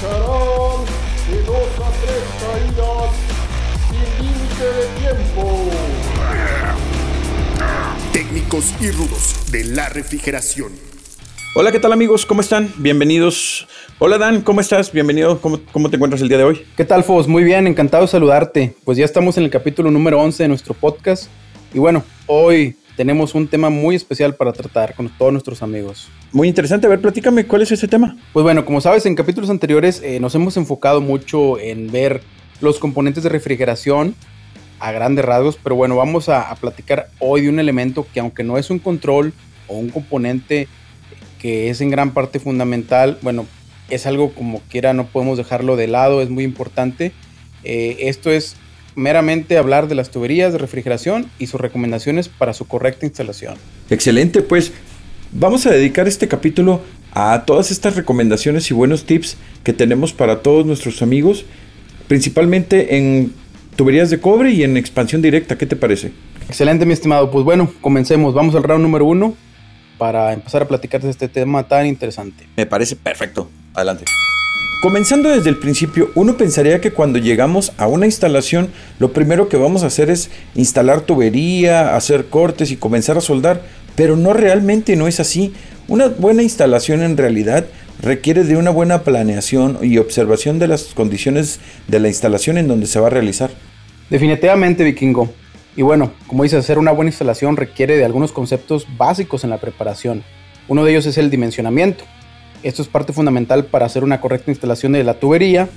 de dos a tres caídas sin límite de tiempo. Técnicos y rudos de la refrigeración. Hola, ¿qué tal amigos? ¿Cómo están? Bienvenidos. Hola Dan, ¿cómo estás? Bienvenido. ¿Cómo, ¿Cómo, te encuentras el día de hoy? ¿Qué tal, Fos? Muy bien, encantado de saludarte. Pues ya estamos en el capítulo número 11 de nuestro podcast. Y bueno, hoy tenemos un tema muy especial para tratar con todos nuestros amigos. Muy interesante. A ver, platícame, ¿cuál es ese tema? Pues bueno, como sabes, en capítulos anteriores eh, nos hemos enfocado mucho en ver los componentes de refrigeración a grandes rasgos, pero bueno, vamos a, a platicar hoy de un elemento que aunque no es un control o un componente que es en gran parte fundamental, bueno, es algo como quiera, no podemos dejarlo de lado, es muy importante. Eh, esto es meramente hablar de las tuberías de refrigeración y sus recomendaciones para su correcta instalación. Excelente, pues vamos a dedicar este capítulo a todas estas recomendaciones y buenos tips que tenemos para todos nuestros amigos, principalmente en tuberías de cobre y en expansión directa. ¿Qué te parece? Excelente, mi estimado. Pues bueno, comencemos. Vamos al round número uno para empezar a platicar de este tema tan interesante. Me parece perfecto. Adelante. Comenzando desde el principio, uno pensaría que cuando llegamos a una instalación, lo primero que vamos a hacer es instalar tubería, hacer cortes y comenzar a soldar, pero no realmente no es así. Una buena instalación en realidad requiere de una buena planeación y observación de las condiciones de la instalación en donde se va a realizar. Definitivamente, vikingo. Y bueno, como dices, hacer una buena instalación requiere de algunos conceptos básicos en la preparación. Uno de ellos es el dimensionamiento. Esto es parte fundamental para hacer una correcta instalación de la tubería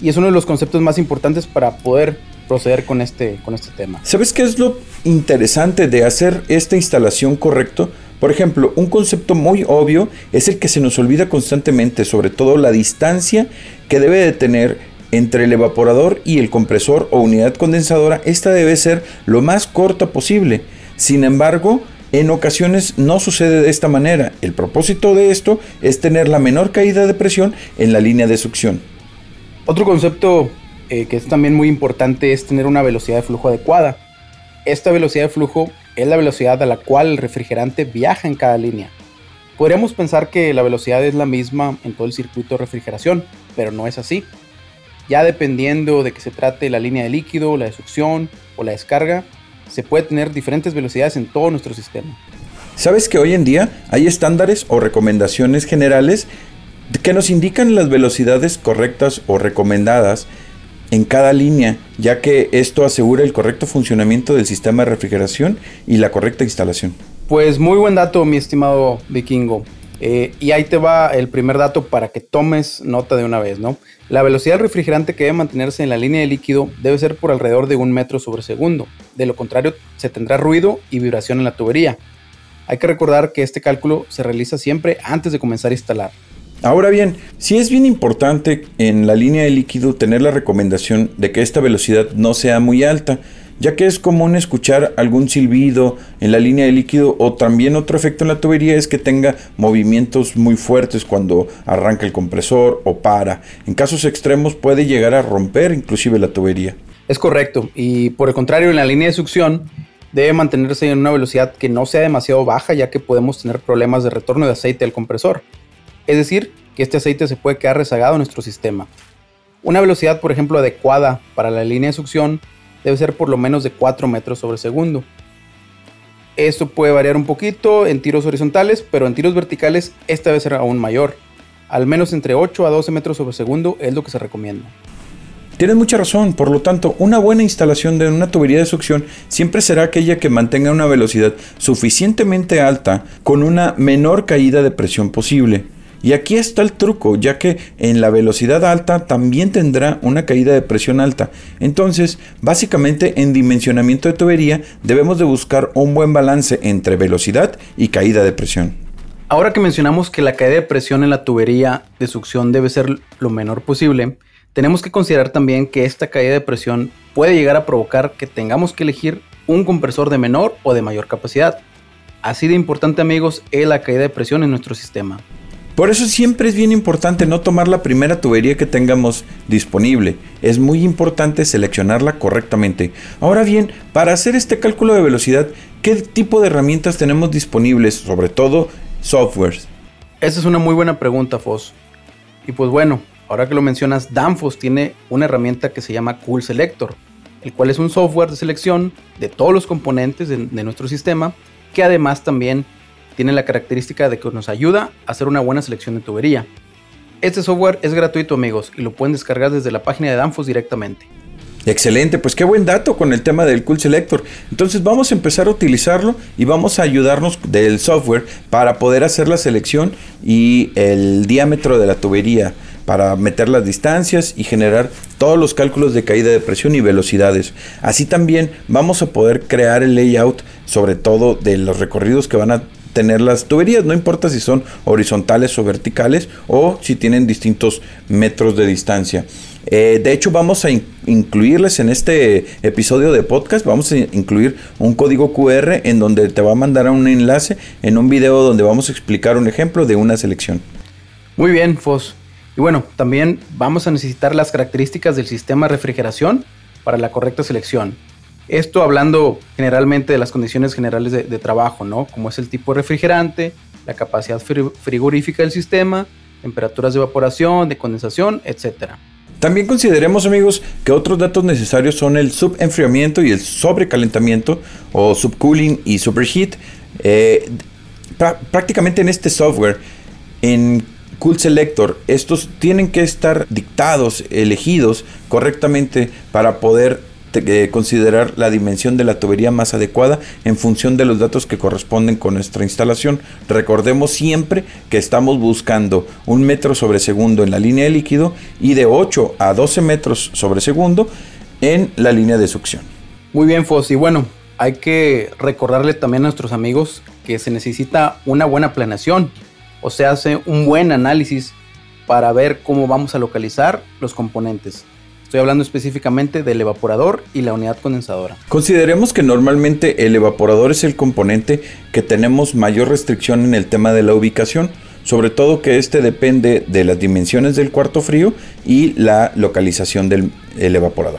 y es uno de los conceptos más importantes para poder proceder con este, con este tema. ¿Sabes qué es lo interesante de hacer esta instalación correcto? Por ejemplo, un concepto muy obvio es el que se nos olvida constantemente, sobre todo la distancia que debe de tener entre el evaporador y el compresor o unidad condensadora. Esta debe ser lo más corta posible. Sin embargo, en ocasiones no sucede de esta manera. El propósito de esto es tener la menor caída de presión en la línea de succión. Otro concepto eh, que es también muy importante es tener una velocidad de flujo adecuada. Esta velocidad de flujo es la velocidad a la cual el refrigerante viaja en cada línea. Podríamos pensar que la velocidad es la misma en todo el circuito de refrigeración, pero no es así. Ya dependiendo de que se trate la línea de líquido, la de succión o la descarga, se puede tener diferentes velocidades en todo nuestro sistema. ¿Sabes que hoy en día hay estándares o recomendaciones generales que nos indican las velocidades correctas o recomendadas en cada línea, ya que esto asegura el correcto funcionamiento del sistema de refrigeración y la correcta instalación? Pues muy buen dato, mi estimado vikingo. Eh, y ahí te va el primer dato para que tomes nota de una vez, ¿no? La velocidad del refrigerante que debe mantenerse en la línea de líquido debe ser por alrededor de un metro sobre segundo. De lo contrario, se tendrá ruido y vibración en la tubería. Hay que recordar que este cálculo se realiza siempre antes de comenzar a instalar. Ahora bien, sí es bien importante en la línea de líquido tener la recomendación de que esta velocidad no sea muy alta, ya que es común escuchar algún silbido en la línea de líquido o también otro efecto en la tubería es que tenga movimientos muy fuertes cuando arranca el compresor o para. En casos extremos puede llegar a romper inclusive la tubería. Es correcto, y por el contrario en la línea de succión debe mantenerse en una velocidad que no sea demasiado baja ya que podemos tener problemas de retorno de aceite al compresor. Es decir, que este aceite se puede quedar rezagado en nuestro sistema. Una velocidad, por ejemplo, adecuada para la línea de succión debe ser por lo menos de 4 metros sobre segundo. Esto puede variar un poquito en tiros horizontales, pero en tiros verticales esta debe ser aún mayor. Al menos entre 8 a 12 metros sobre segundo es lo que se recomienda. Tienes mucha razón, por lo tanto, una buena instalación de una tubería de succión siempre será aquella que mantenga una velocidad suficientemente alta con una menor caída de presión posible. Y aquí está el truco, ya que en la velocidad alta también tendrá una caída de presión alta. Entonces, básicamente en dimensionamiento de tubería debemos de buscar un buen balance entre velocidad y caída de presión. Ahora que mencionamos que la caída de presión en la tubería de succión debe ser lo menor posible, tenemos que considerar también que esta caída de presión puede llegar a provocar que tengamos que elegir un compresor de menor o de mayor capacidad. Así de importante amigos es la caída de presión en nuestro sistema. Por eso siempre es bien importante no tomar la primera tubería que tengamos disponible. Es muy importante seleccionarla correctamente. Ahora bien, para hacer este cálculo de velocidad, ¿qué tipo de herramientas tenemos disponibles? Sobre todo, softwares. Esa es una muy buena pregunta, Foss. Y pues bueno, ahora que lo mencionas, Danfoss tiene una herramienta que se llama Cool Selector, el cual es un software de selección de todos los componentes de, de nuestro sistema, que además también tiene la característica de que nos ayuda a hacer una buena selección de tubería. Este software es gratuito amigos y lo pueden descargar desde la página de Danfoss directamente. Excelente, pues qué buen dato con el tema del Cool Selector. Entonces vamos a empezar a utilizarlo y vamos a ayudarnos del software para poder hacer la selección y el diámetro de la tubería para meter las distancias y generar todos los cálculos de caída de presión y velocidades. Así también vamos a poder crear el layout, sobre todo de los recorridos que van a tener las tuberías, no importa si son horizontales o verticales o si tienen distintos metros de distancia. Eh, de hecho, vamos a incluirles en este episodio de podcast, vamos a incluir un código QR en donde te va a mandar a un enlace en un video donde vamos a explicar un ejemplo de una selección. Muy bien, Fos. Y bueno, también vamos a necesitar las características del sistema de refrigeración para la correcta selección. Esto hablando generalmente de las condiciones generales de, trabajo, ¿no? Como es el tipo de refrigerante, la capacidad frigorífica del sistema, temperaturas de evaporación, de condensación, etc. También consideremos amigos que otros datos necesarios son el subenfriamiento y el sobrecalentamiento o subcooling y superheat. Eh, prácticamente en este software, en Cool Selector, estos tienen que estar dictados, elegidos correctamente para poder eh, considerar la dimensión de la tubería más adecuada en función de los datos que corresponden con nuestra instalación. Recordemos siempre que estamos buscando un metro sobre segundo en la línea de líquido y de 8 a 12 metros sobre segundo en la línea de succión. Muy bien, Fos. Y bueno, hay que recordarle también a nuestros amigos que se necesita una buena planeación, o se hace un buen análisis para ver cómo vamos a localizar los componentes. Estoy hablando específicamente del evaporador y la unidad condensadora. Consideremos que normalmente el evaporador es el componente que tenemos mayor restricción en el tema de la ubicación, sobre todo que este depende de las dimensiones del cuarto frío y la localización del evaporador.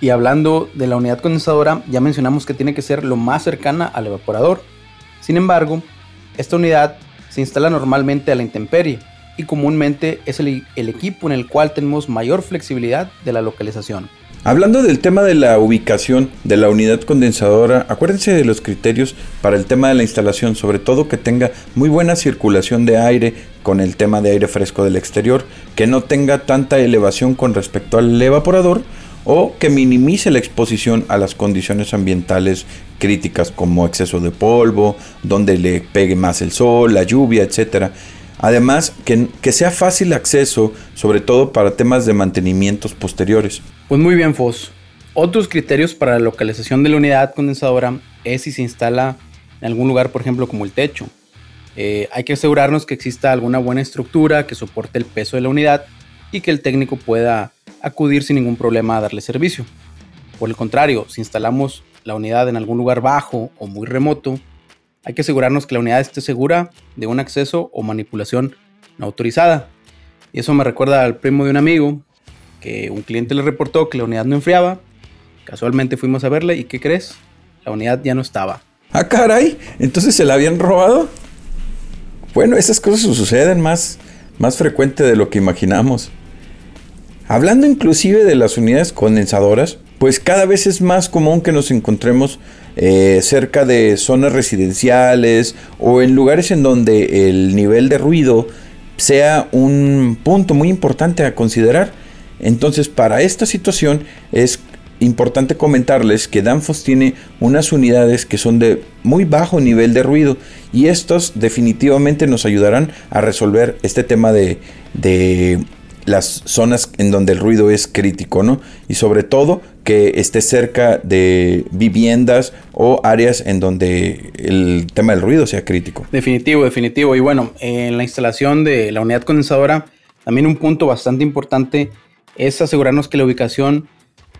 Y hablando de la unidad condensadora, ya mencionamos que tiene que ser lo más cercana al evaporador. Sin embargo, esta unidad se instala normalmente a la intemperie, y comúnmente es el, equipo en el cual tenemos mayor flexibilidad de la localización. Hablando del tema de la ubicación de la unidad condensadora, acuérdense de los criterios para el tema de la instalación, sobre todo que tenga muy buena circulación de aire con el tema de aire fresco del exterior, que no tenga tanta elevación con respecto al evaporador o que minimice la exposición a las condiciones ambientales críticas como exceso de polvo, donde le pegue más el sol, la lluvia, etcétera. Además, que, sea fácil acceso, sobre todo para temas de mantenimientos posteriores. Pues muy bien, Fos. Otros criterios para la localización de la unidad condensadora es si se instala en algún lugar, por ejemplo, como el techo. Eh, hay que asegurarnos que exista alguna buena estructura que soporte el peso de la unidad y que el técnico pueda acudir sin ningún problema a darle servicio. Por el contrario, si instalamos la unidad en algún lugar bajo o muy remoto, hay que asegurarnos que la unidad esté segura de un acceso o manipulación no autorizada. Y eso me recuerda al primo de un amigo que un cliente le reportó que la unidad no enfriaba. Casualmente fuimos a verla y ¿qué crees? La unidad ya no estaba. Ah, caray, entonces se la habían robado. Bueno, esas cosas suceden más, más frecuente de lo que imaginamos. Hablando inclusive de las unidades condensadoras, pues cada vez es más común que nos encontremos eh, cerca de zonas residenciales o en lugares en donde el nivel de ruido sea un punto muy importante a considerar. Entonces, para esta situación es importante comentarles que Danfoss tiene unas unidades que son de muy bajo nivel de ruido y estos definitivamente nos ayudarán a resolver este tema de, de las zonas en donde el ruido es crítico, ¿no? Y sobre todo que esté cerca de viviendas o áreas en donde el tema del ruido sea crítico. Definitivo, definitivo. Y bueno, en la instalación de la unidad condensadora, también un punto bastante importante es asegurarnos que la ubicación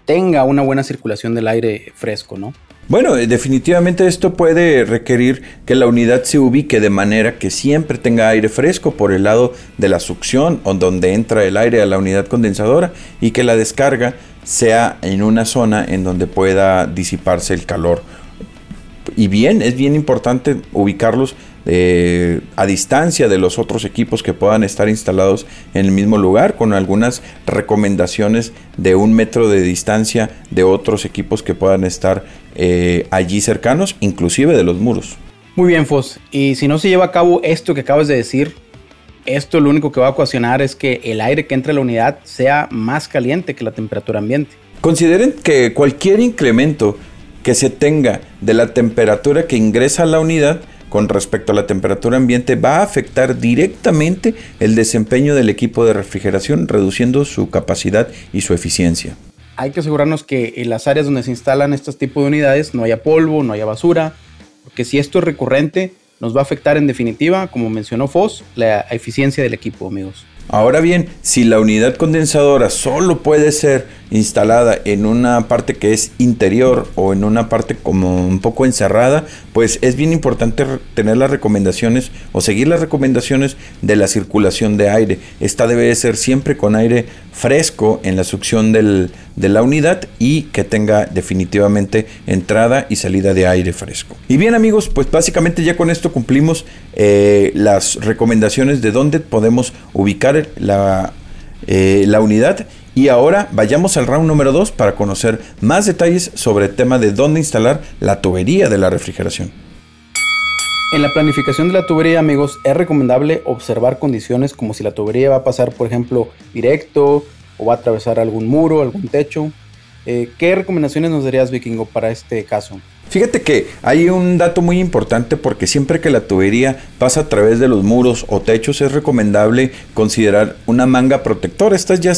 tenga una buena circulación del aire fresco, ¿no? Bueno, eh, definitivamente esto puede requerir que la unidad se ubique de manera que siempre tenga aire fresco por el lado de la succión o donde entra el aire a la unidad condensadora y que la descarga sea en una zona en donde pueda disiparse el calor. Y bien, es bien importante ubicarlos eh, a distancia de los otros equipos que puedan estar instalados en el mismo lugar, con algunas recomendaciones de un metro de distancia de otros equipos que puedan estar eh, allí cercanos, inclusive de los muros. Muy bien, Fos. Y si no se lleva a cabo esto que acabas de decir, esto lo único que va a ocasionar es que el aire que entre a la unidad sea más caliente que la temperatura ambiente. Consideren que cualquier incremento que se tenga de la temperatura que ingresa a la unidad con respecto a la temperatura ambiente va a afectar directamente el desempeño del equipo de refrigeración, reduciendo su capacidad y su eficiencia. Hay que asegurarnos que en las áreas donde se instalan estos tipos de unidades no haya polvo, no haya basura, porque si esto es recurrente, nos va a afectar en definitiva, como mencionó Foss, la eficiencia del equipo, amigos. Ahora bien, si la unidad condensadora solo puede ser instalada en una parte que es interior o en una parte como un poco encerrada, pues es bien importante tener las recomendaciones o seguir las recomendaciones de la circulación de aire. Esta debe ser siempre con aire fresco en la succión de la unidad y que tenga definitivamente entrada y salida de aire fresco. Y bien amigos, pues básicamente ya con esto cumplimos eh, las recomendaciones de dónde podemos ubicar la, eh, la unidad y ahora vayamos al round número 2 para conocer más detalles sobre el tema de dónde instalar la tubería de la refrigeración. En la planificación de la tubería, amigos, es recomendable observar condiciones como si la tubería va a pasar, por ejemplo, directo o va a atravesar algún muro, algún techo. Eh, ¿Qué recomendaciones nos darías, Vikingo, para este caso? Fíjate que hay un dato muy importante porque siempre que la tubería pasa a través de los muros o techos es recomendable considerar una manga protectora. Estas ya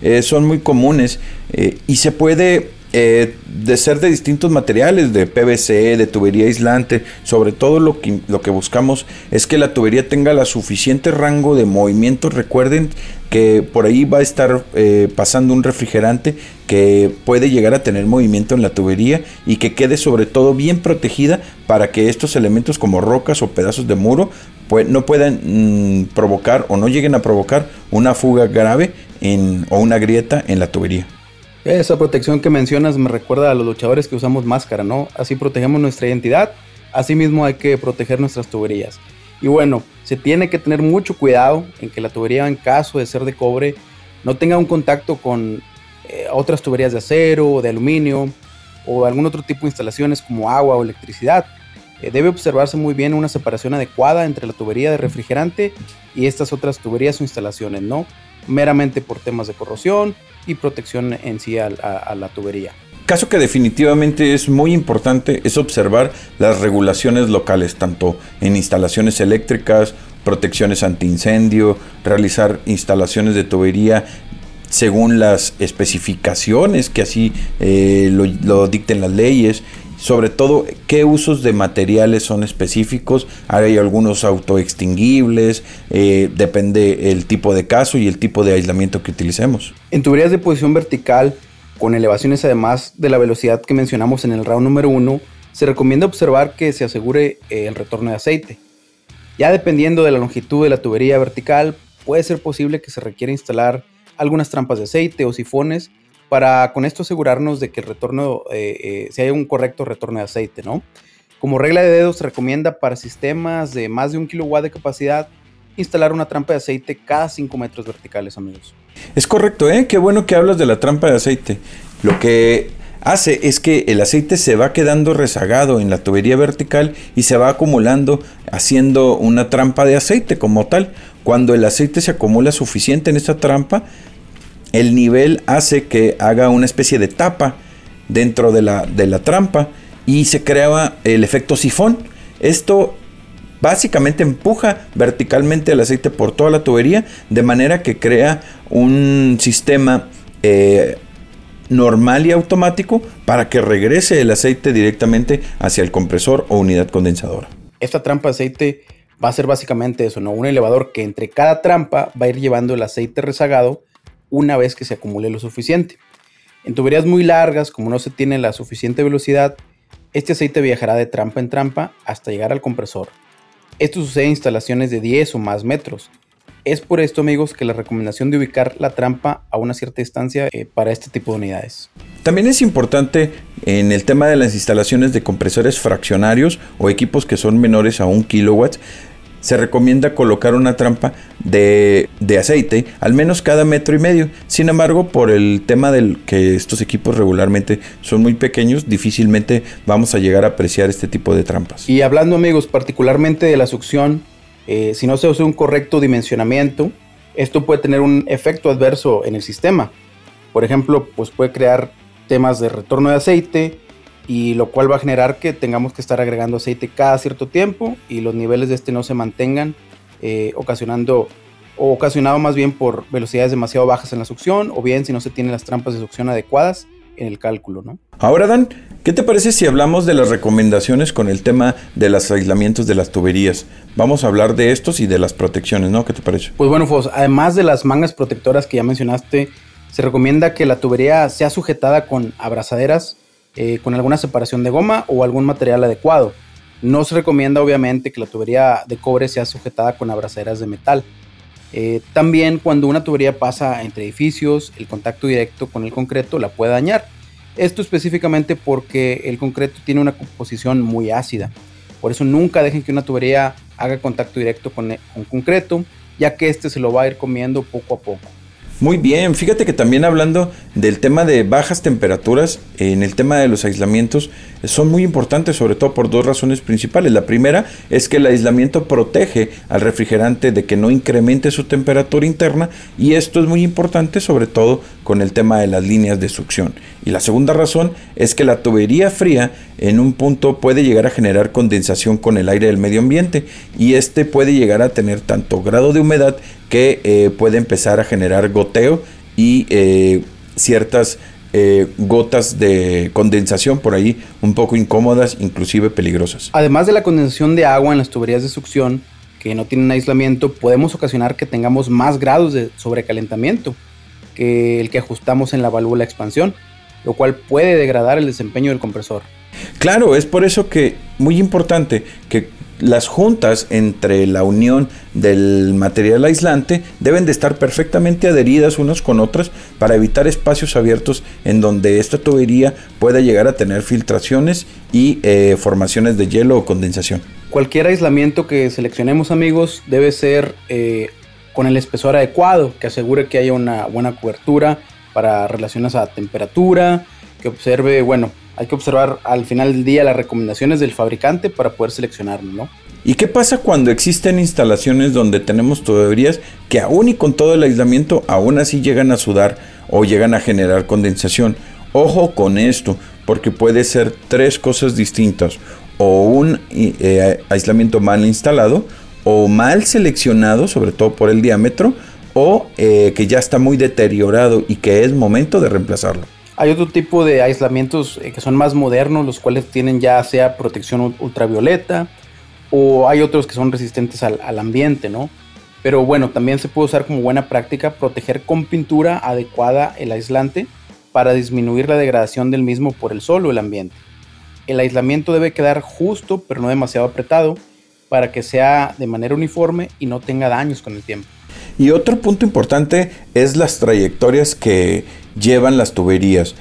eh, son muy comunes eh, y se puede eh, de ser de distintos materiales, de PVC, de tubería aislante. Sobre todo lo que, lo que buscamos es que la tubería tenga la suficiente rango de movimiento. Recuerden que por ahí va a estar eh, pasando un refrigerante que puede llegar a tener movimiento en la tubería y que quede sobre todo bien protegida para que estos elementos como rocas o pedazos de muro pues, no puedan mm, provocar o no lleguen a provocar una fuga grave en, o una grieta en la tubería. Esa protección que mencionas me recuerda a los luchadores que usamos máscara, ¿no? Así protegemos nuestra identidad, asimismo hay que proteger nuestras tuberías. Y bueno, se tiene que tener mucho cuidado en que la tubería en caso de ser de cobre no tenga un contacto con eh, otras tuberías de acero o de aluminio o algún otro tipo de instalaciones como agua o electricidad. Eh, debe observarse muy bien una separación adecuada entre la tubería de refrigerante y estas otras tuberías o instalaciones, ¿no? Meramente por temas de corrosión y protección en sí a, la tubería. Caso que definitivamente es muy importante es observar las regulaciones locales, tanto en instalaciones eléctricas, protecciones antiincendio, realizar instalaciones de tubería según las especificaciones que así eh, lo, dicten las leyes sobre todo qué usos de materiales son específicos. Hay algunos autoextinguibles, eh, depende el tipo de caso y el tipo de aislamiento que utilicemos. En tuberías de posición vertical, con elevaciones además de la velocidad que mencionamos en el round número 1, se recomienda observar que se asegure eh, el retorno de aceite. Ya dependiendo de la longitud de la tubería vertical, puede ser posible que se requiera instalar algunas trampas de aceite o sifones para con esto asegurarnos de que el retorno, eh, eh, si hay un correcto retorno de aceite, ¿no? Como regla de dedo se recomienda para sistemas de más de un kilowatt de capacidad instalar una trampa de aceite cada 5 metros verticales, amigos. Es correcto, ¿eh? Qué bueno que hablas de la trampa de aceite. Lo que hace es que el aceite se va quedando rezagado en la tubería vertical y se va acumulando haciendo una trampa de aceite como tal. Cuando el aceite se acumula suficiente en esta trampa, el nivel hace que haga una especie de tapa dentro de la, de la trampa y se crea el efecto sifón. Esto básicamente empuja verticalmente el aceite por toda la tubería de manera que crea un sistema eh, normal y automático para que regrese el aceite directamente hacia el compresor o unidad condensadora. Esta trampa de aceite va a ser básicamente eso, ¿no? Un elevador que entre cada trampa va a ir llevando el aceite rezagado una vez que se acumule lo suficiente. En tuberías muy largas, como no se tiene la suficiente velocidad, este aceite viajará de trampa en trampa hasta llegar al compresor. Esto sucede en instalaciones de 10 o más metros. Es por esto, amigos, que la recomendación de ubicar la trampa a una cierta distancia eh, para este tipo de unidades. También es importante en el tema de las instalaciones de compresores fraccionarios o equipos que son menores a un kilowatt se recomienda colocar una trampa de, aceite al menos cada metro y medio. Sin embargo, por el tema del que estos equipos regularmente son muy pequeños, difícilmente vamos a llegar a apreciar este tipo de trampas. Y hablando amigos particularmente de la succión, eh, si no se usa un correcto dimensionamiento, esto puede tener un efecto adverso en el sistema. Por ejemplo, pues puede crear temas de retorno de aceite, y lo cual va a generar que tengamos que estar agregando aceite cada cierto tiempo y los niveles de este no se mantengan, eh, ocasionando o ocasionado más bien por velocidades demasiado bajas en la succión o bien si no se tienen las trampas de succión adecuadas en el cálculo, ¿no? Ahora Dan, ¿qué te parece si hablamos de las recomendaciones con el tema de los aislamientos de las tuberías? Vamos a hablar de estos y de las protecciones, ¿no? ¿Qué te parece? Pues bueno, Fos, además de las mangas protectoras que ya mencionaste, se recomienda que la tubería sea sujetada con abrazaderas eh, con alguna separación de goma o algún material adecuado. No se recomienda obviamente que la tubería de cobre sea sujetada con abrazaderas de metal. Eh, también cuando una tubería pasa entre edificios, el contacto directo con el concreto la puede dañar. Esto específicamente porque el concreto tiene una composición muy ácida. Por eso nunca dejen que una tubería haga contacto directo con, con concreto, ya que este se lo va a ir comiendo poco a poco. Muy bien, fíjate que también hablando del tema de bajas temperaturas, en el tema de los aislamientos, son muy importantes, sobre todo por dos razones principales. La primera es que el aislamiento protege al refrigerante de que no incremente su temperatura interna y esto es muy importante sobre todo con el tema de las líneas de succión. Y la segunda razón es que la tubería fría en un punto puede llegar a generar condensación con el aire del medio ambiente y este puede llegar a tener tanto grado de humedad que eh, puede empezar a generar goteo y eh, ciertas eh, gotas de condensación por ahí un poco incómodas, inclusive peligrosas. Además de la condensación de agua en las tuberías de succión que no tienen aislamiento, podemos ocasionar que tengamos más grados de sobrecalentamiento que el que ajustamos en la válvula de expansión, lo cual puede degradar el desempeño del compresor. Claro, es por eso que muy importante que las juntas entre la unión del material aislante deben de estar perfectamente adheridas unas con otras para evitar espacios abiertos en donde esta tubería pueda llegar a tener filtraciones y eh, formaciones de hielo o condensación. Cualquier aislamiento que seleccionemos amigos debe ser eh, con el espesor adecuado que asegure que haya una buena cobertura para relaciones a temperatura, que observe, bueno, hay que observar al final del día las recomendaciones del fabricante para poder seleccionarlo. ¿Y qué pasa cuando existen instalaciones donde tenemos tuberías que aún y con todo el aislamiento aún así llegan a sudar o llegan a generar condensación? Ojo con esto, porque puede ser tres cosas distintas. O un eh, aislamiento mal instalado, o mal seleccionado, sobre todo por el diámetro, o eh, que ya está muy deteriorado y que es momento de reemplazarlo. Hay otro tipo de aislamientos eh, que son más modernos, los cuales tienen ya sea protección ultravioleta o hay otros que son resistentes al, ambiente, ¿no? Pero bueno, también se puede usar como buena práctica proteger con pintura adecuada el aislante para disminuir la degradación del mismo por el sol o el ambiente. El aislamiento debe quedar justo pero no demasiado apretado para que sea de manera uniforme y no tenga daños con el tiempo. Y otro punto importante es las trayectorias que llevan las tuberías.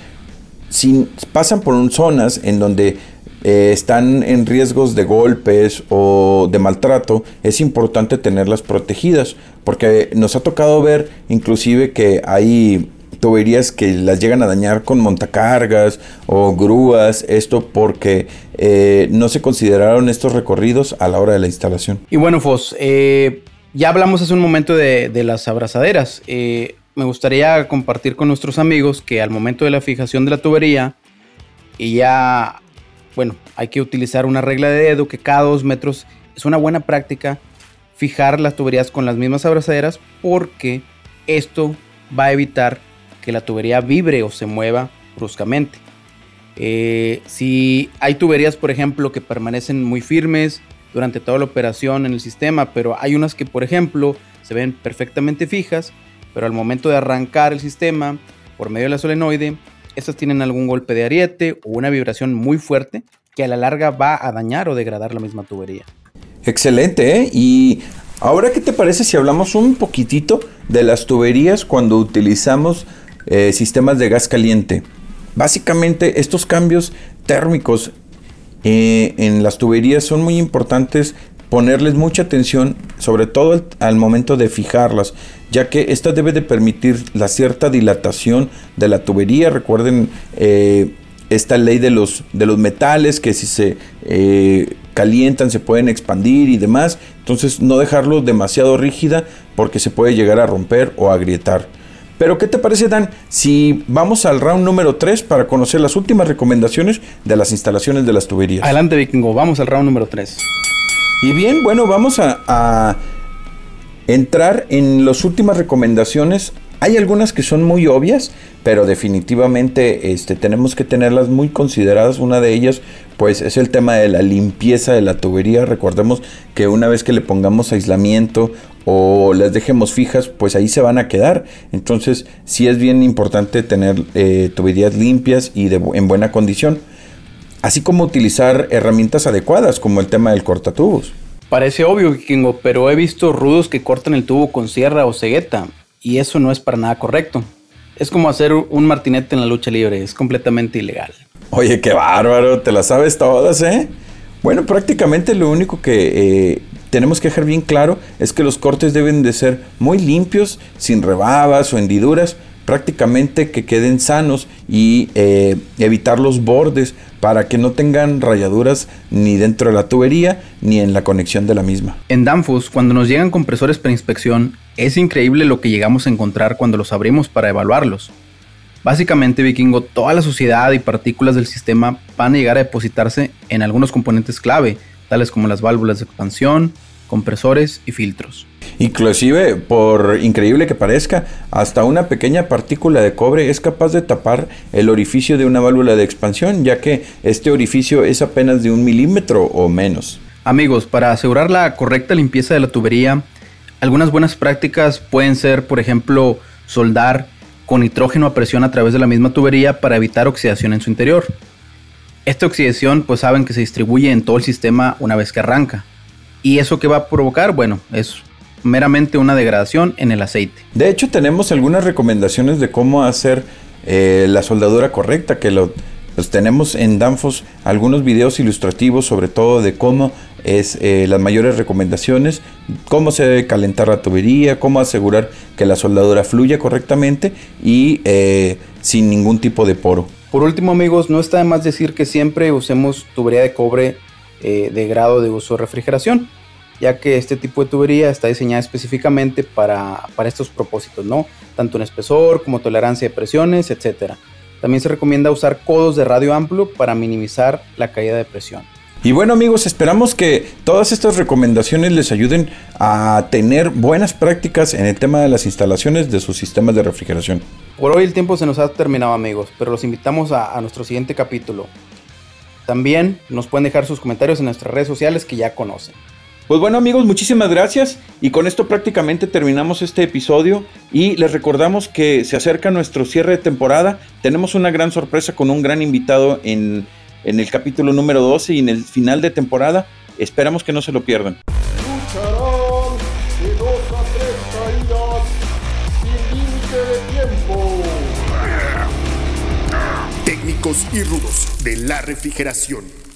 Si pasan por zonas en donde eh, están en riesgos de golpes o de maltrato, es importante tenerlas protegidas, porque nos ha tocado ver inclusive que hay tuberías que las llegan a dañar con montacargas o grúas, esto porque eh, no se consideraron estos recorridos a la hora de la instalación. Y bueno, Fos, eh, ya hablamos hace un momento de, las abrazaderas. Me gustaría compartir con nuestros amigos que al momento de la fijación de la tubería, y ya, bueno, hay que utilizar una regla de dedo que cada dos metros es una buena práctica fijar las tuberías con las mismas abrazaderas porque esto va a evitar que la tubería vibre o se mueva bruscamente. Eh, si hay tuberías, por ejemplo, que permanecen muy firmes durante toda la operación en el sistema, pero hay unas que, por ejemplo, se ven perfectamente fijas, pero al momento de arrancar el sistema por medio de la solenoide, estas tienen algún golpe de ariete o una vibración muy fuerte que a la larga va a dañar o degradar la misma tubería. Excelente, ¿eh? Y Ahora, ¿qué te parece si hablamos un poquitito de las tuberías cuando utilizamos eh, sistemas de gas caliente? Básicamente, estos cambios térmicos eh, en las tuberías son muy importantes ponerles mucha atención, sobre todo al, momento de fijarlas, ya que esta debe de permitir la cierta dilatación de la tubería. Recuerden eh, esta ley de los, de los metales que si se eh, calientan se pueden expandir y demás. Entonces no dejarlo demasiado rígida porque se puede llegar a romper o agrietar. Pero ¿qué te parece Dan si vamos al round número 3 para conocer las últimas recomendaciones de las instalaciones de las tuberías? Adelante Vikingo, vamos al round número 3. Y bien, bueno, vamos a, entrar en las últimas recomendaciones hay algunas que son muy obvias, pero definitivamente este, tenemos que tenerlas muy consideradas. Una de ellas, pues, es el tema de la limpieza de la tubería. Recordemos que una vez que le pongamos aislamiento o las dejemos fijas, pues ahí se van a quedar. Entonces, sí es bien importante tener eh, tuberías limpias y de, en buena condición. Así como utilizar herramientas adecuadas, como el tema del cortatubos. Parece obvio, Kingo, pero he visto rudos que cortan el tubo con sierra o cegueta y eso no es para nada correcto. Es como hacer un martinete en la lucha libre, es completamente ilegal. Oye, qué bárbaro, te las sabes todas, ¿eh? Bueno, prácticamente lo único que eh, tenemos que dejar bien claro es que los cortes deben de ser muy limpios, sin rebabas o hendiduras, prácticamente que queden sanos y eh, evitar los bordes para que no tengan rayaduras ni dentro de la tubería ni en la conexión de la misma. En Danfoss, cuando nos llegan compresores pre-inspección, es increíble lo que llegamos a encontrar cuando los abrimos para evaluarlos. Básicamente, Vikingo, toda la suciedad y partículas del sistema van a llegar a depositarse en algunos componentes clave, tales como las válvulas de expansión, compresores y filtros. Inclusive, por increíble que parezca, hasta una pequeña partícula de cobre es capaz de tapar el orificio de una válvula de expansión, ya que este orificio es apenas de un milímetro o menos. Amigos, para asegurar la correcta limpieza de la tubería, algunas buenas prácticas pueden ser, por ejemplo, soldar con nitrógeno a presión a través de la misma tubería para evitar oxidación en su interior. Esta oxidación, pues saben que se distribuye en todo el sistema una vez que arranca. ¿Y eso que va a provocar? Bueno, es meramente una degradación en el aceite. De hecho, tenemos algunas recomendaciones de cómo hacer eh, la soldadura correcta, que lo, los tenemos en Danfoss, algunos videos ilustrativos sobre todo de cómo es eh, las mayores recomendaciones, cómo se debe calentar la tubería, cómo asegurar que la soldadura fluya correctamente y eh, sin ningún tipo de poro. Por último amigos, no está de más decir que siempre usemos tubería de cobre de grado de uso de refrigeración ya que este tipo de tubería está diseñada específicamente para, estos propósitos, ¿no? Tanto en espesor como tolerancia de presiones, etc. También se recomienda usar codos de radio amplio para minimizar la caída de presión. Y bueno amigos, esperamos que todas estas recomendaciones les ayuden a tener buenas prácticas en el tema de las instalaciones de sus sistemas de refrigeración. Por hoy el tiempo se nos ha terminado amigos, pero los invitamos a nuestro siguiente capítulo. También nos pueden dejar sus comentarios en nuestras redes sociales que ya conocen. Pues bueno amigos, muchísimas gracias y con esto prácticamente terminamos este episodio y les recordamos que se acerca nuestro cierre de temporada. Tenemos una gran sorpresa con un gran invitado en, el capítulo número 12 y en el final de temporada. Esperamos que no se lo pierdan. Y rudos de la refrigeración.